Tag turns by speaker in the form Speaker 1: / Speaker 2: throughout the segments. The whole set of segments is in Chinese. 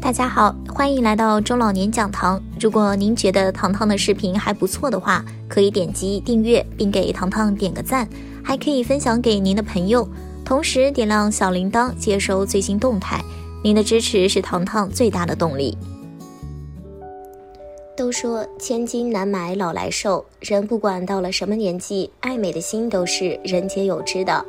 Speaker 1: 大家好，欢迎来到中老年讲堂。如果您觉得糖糖的视频还不错的话，可以点击订阅并给糖糖点个赞，还可以分享给您的朋友，同时点亮小铃铛接收最新动态。您的支持是糖糖最大的动力。都说千金难买老来瘦，人不管到了什么年纪，爱美的心都是人皆有之的。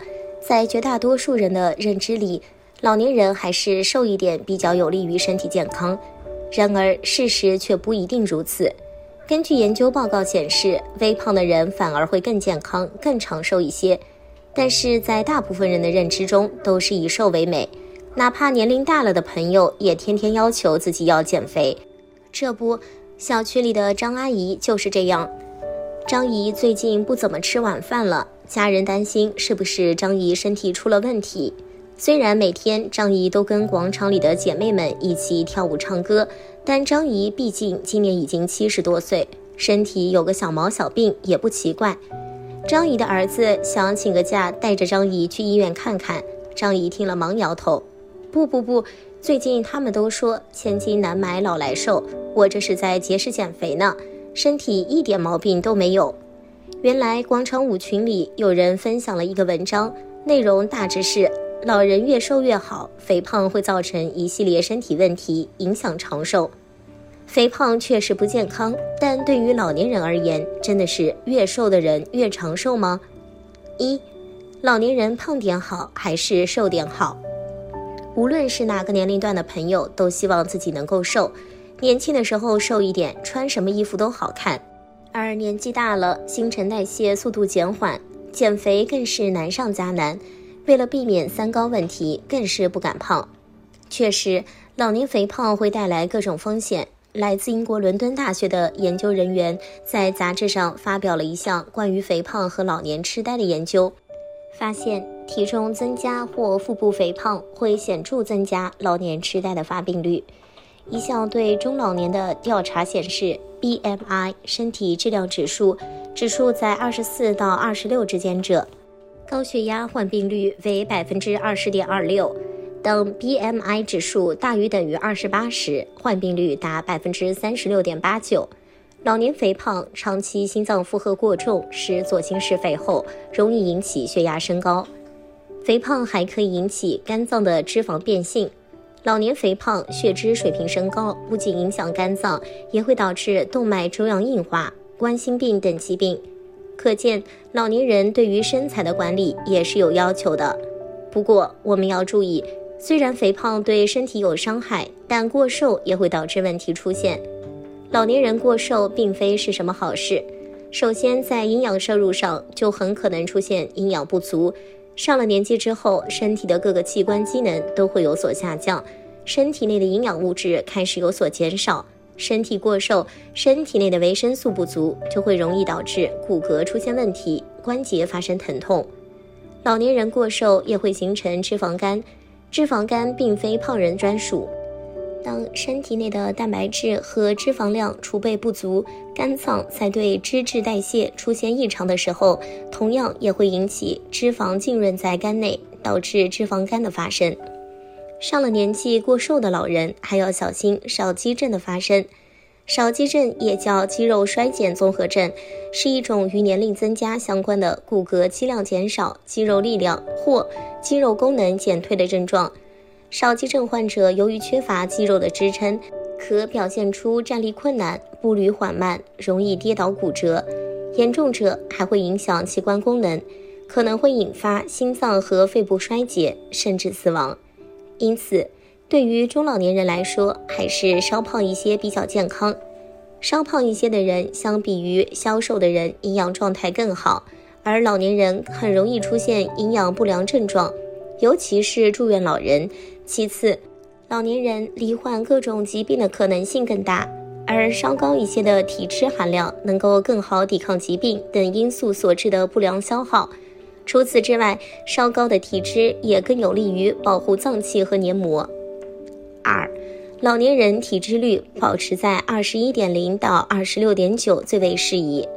Speaker 1: 在绝大多数人的认知里，老年人还是瘦一点比较有利于身体健康，然而事实却不一定如此。根据研究报告显示，微胖的人反而会更健康、更长寿一些。但是在大部分人的认知中，都是以瘦为美，哪怕年龄大了的朋友也天天要求自己要减肥。这不，小区里的张阿姨就是这样。张姨最近不怎么吃晚饭了，家人担心是不是张姨身体出了问题。虽然每天张姨都跟广场里的姐妹们一起跳舞唱歌，但张姨毕竟今年已经七十多岁，身体有个小毛小病也不奇怪。张姨的儿子想请个假带着张姨去医院看看，张姨听了忙摇头：“不不不，最近他们都说千金难买老来瘦，我这是在节食减肥呢，身体一点毛病都没有。”原来广场舞群里有人分享了一个文章，内容大致是。老人越瘦越好，肥胖会造成一系列身体问题，影响长寿。肥胖确实不健康，但对于老年人而言，真的是越瘦的人越长寿吗？一，老年人胖点好还是瘦点好？无论是哪个年龄段的朋友，都希望自己能够瘦。年轻的时候瘦一点，穿什么衣服都好看；而年纪大了，新陈代谢速度减缓，减肥更是难上加难。为了避免三高问题，更是不敢胖。确实，老年肥胖会带来各种风险。来自英国伦敦大学的研究人员在杂志上发表了一项关于肥胖和老年痴呆的研究，发现体重增加或腹部肥胖会显著增加老年痴呆的发病率。一项对中老年的调查显示，BMI 身体质量指数指数在二十四到二十六之间者。高血压患病率为百分之二十点二六，当 BMI 指数大于等于二十八时，患病率达百分之三十六点八九。老年肥胖、长期心脏负荷过重，使左心室肥厚，容易引起血压升高。肥胖还可以引起肝脏的脂肪变性。老年肥胖，血脂水平升高，不仅影响肝脏，也会导致动脉粥样硬化、冠心病等疾病。可见，老年人对于身材的管理也是有要求的。不过，我们要注意，虽然肥胖对身体有伤害，但过瘦也会导致问题出现。老年人过瘦并非是什么好事。首先，在营养摄入上就很可能出现营养不足。上了年纪之后，身体的各个器官机能都会有所下降，身体内的营养物质开始有所减少。身体过瘦，身体内的维生素不足，就会容易导致骨骼出现问题，关节发生疼痛。老年人过瘦也会形成脂肪肝，脂肪肝并非胖人专属。当身体内的蛋白质和脂肪量储备不足，肝脏在对脂质代谢出现异常的时候，同样也会引起脂肪浸润在肝内，导致脂肪肝的发生。上了年纪过瘦的老人还要小心少肌症的发生。少肌症也叫肌肉衰减综合症，是一种与年龄增加相关的骨骼肌量减少、肌肉力量或肌肉功能减退的症状。少肌症患者由于缺乏肌肉的支撑，可表现出站立困难、步履缓慢、容易跌倒骨折，严重者还会影响器官功能，可能会引发心脏和肺部衰竭，甚至死亡。因此，对于中老年人来说，还是稍胖一些比较健康。稍胖一些的人，相比于消瘦的人，营养状态更好。而老年人很容易出现营养不良症状，尤其是住院老人。其次，老年人罹患各种疾病的可能性更大，而稍高一些的体脂含量能够更好抵抗疾病等因素所致的不良消耗。除此之外，稍高的体脂也更有利于保护脏器和黏膜。二，老年人体脂率保持在二十一点零到二十六点九最为适宜。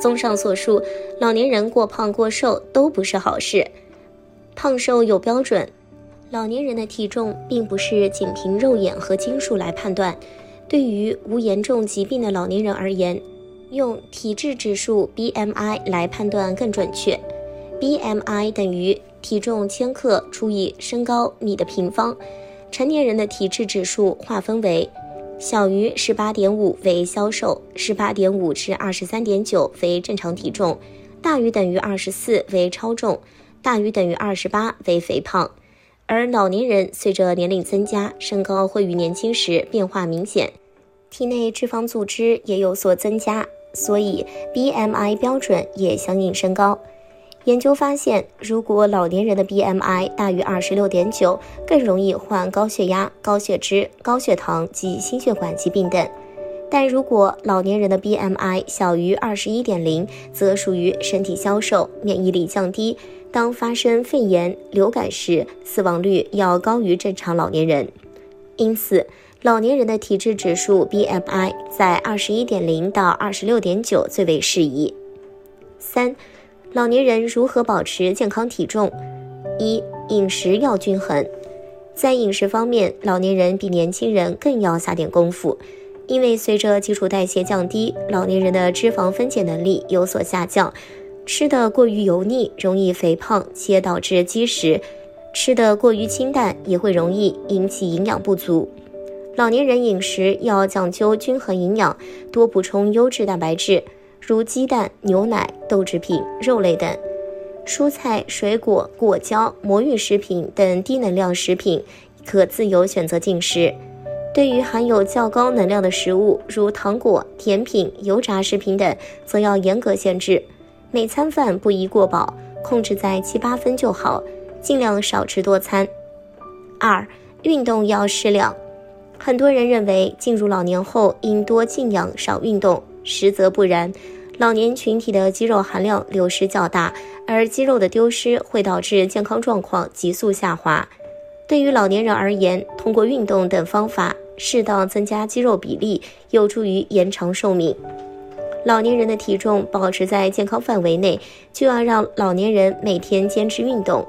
Speaker 1: 综上所述，老年人过胖过瘦都不是好事。胖瘦有标准，老年人的体重并不是仅凭肉眼和斤数来判断。对于无严重疾病的老年人而言，用体质指数 BMI 来判断更准确。BMI 等于体重千克除以身高米的平方。成年人的体质指数划分为：小于十八点五为消瘦，十八点五至二十三点九为正常体重，大于等于二十四为超重，大于等于二十八为肥胖。而老年人随着年龄增加，身高会与年轻时变化明显。体内脂肪组织也有所增加，所以 BMI 标准也相应升高。研究发现，如果老年人的 BMI 大于二十六点九，更容易患高血压、高血脂、高血糖及心血管疾病等；但如果老年人的 BMI 小于二十一点零，则属于身体消瘦、免疫力降低。当发生肺炎、流感时，死亡率要高于正常老年人。因此，老年人的体质指数 BMI 在二十一点零到二十六点九最为适宜。三、老年人如何保持健康体重？一、饮食要均衡。在饮食方面，老年人比年轻人更要下点功夫，因为随着基础代谢降低，老年人的脂肪分解能力有所下降，吃的过于油腻容易肥胖且导致积食，吃的过于清淡也会容易引起营养不足。老年人饮食要讲究均衡营养，多补充优质蛋白质，如鸡蛋、牛奶、豆制品、肉类等；蔬菜、水果、果胶、魔芋食品等低能量食品可自由选择进食。对于含有较高能量的食物，如糖果、甜品、油炸食品等，则要严格限制。每餐饭不宜过饱，控制在七八分就好，尽量少吃多餐。二、运动要适量。很多人认为进入老年后应多静养少运动，实则不然。老年群体的肌肉含量流失较大，而肌肉的丢失会导致健康状况急速下滑。对于老年人而言，通过运动等方法适当增加肌肉比例，有助于延长寿命。老年人的体重保持在健康范围内，就要让老年人每天坚持运动。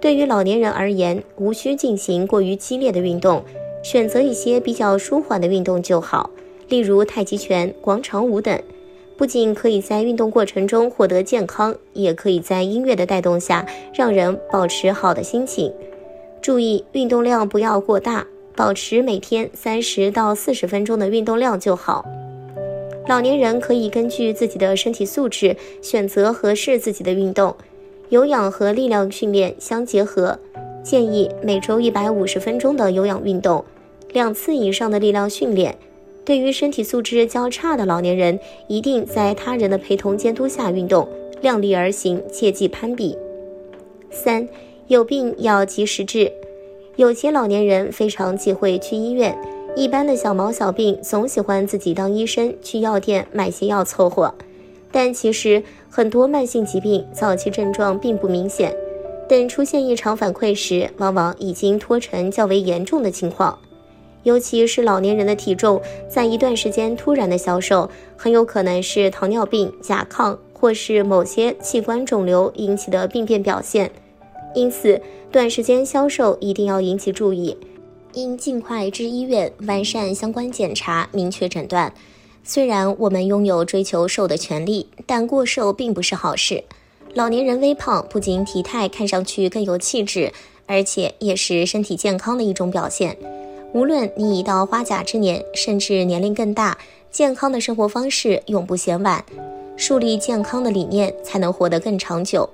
Speaker 1: 对于老年人而言，无需进行过于激烈的运动。选择一些比较舒缓的运动就好，例如太极拳、广场舞等，不仅可以在运动过程中获得健康，也可以在音乐的带动下让人保持好的心情。注意运动量不要过大，保持每天三十到四十分钟的运动量就好。老年人可以根据自己的身体素质选择合适自己的运动，有氧和力量训练相结合。建议每周一百五十分钟的有氧运动，两次以上的力量训练。对于身体素质较差的老年人，一定在他人的陪同监督下运动，量力而行，切忌攀比。三，有病要及时治。有些老年人非常忌讳去医院，一般的小毛小病总喜欢自己当医生，去药店买些药凑合。但其实很多慢性疾病早期症状并不明显。等出现异常反馈时，往往已经拖成较为严重的情况。尤其是老年人的体重在一段时间突然的消瘦，很有可能是糖尿病、甲亢或是某些器官肿瘤引起的病变表现。因此，短时间消瘦一定要引起注意，应尽快至医院完善相关检查，明确诊断。虽然我们拥有追求瘦的权利，但过瘦并不是好事。老年人微胖不仅体态看上去更有气质，而且也是身体健康的一种表现。无论你已到花甲之年，甚至年龄更大，健康的生活方式永不嫌晚。树立健康的理念，才能活得更长久。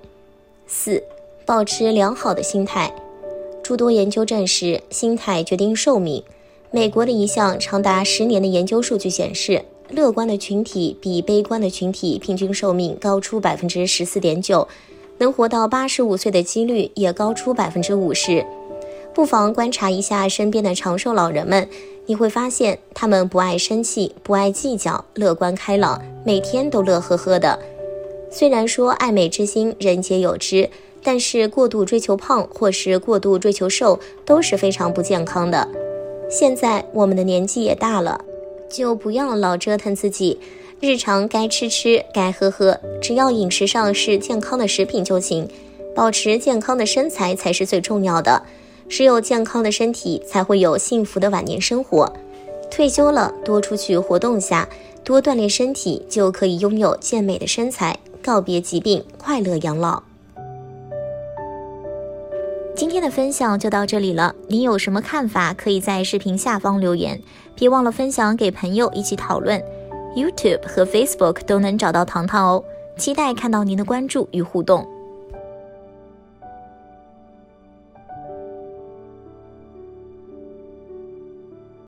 Speaker 1: 四、保持良好的心态。诸多研究证实，心态决定寿命。美国的一项长达十年的研究数据显示。乐观的群体比悲观的群体平均寿命高出百分之十四点九，能活到八十五岁的几率也高出百分之五十。不妨观察一下身边的长寿老人们，你会发现他们不爱生气，不爱计较，乐观开朗，每天都乐呵呵的。虽然说爱美之心人皆有之，但是过度追求胖或是过度追求瘦都是非常不健康的。现在我们的年纪也大了。就不要老折腾自己，日常该吃吃，该喝喝，只要饮食上是健康的食品就行，保持健康的身材才是最重要的。只有健康的身体，才会有幸福的晚年生活。退休了，多出去活动下，多锻炼身体，就可以拥有健美的身材，告别疾病，快乐养老。今天的分享就到这里了，你有什么看法，可以在视频下方留言，别忘了分享给朋友一起讨论。YouTube 和 Facebook 都能找到糖糖哦，期待看到您的关注与互动。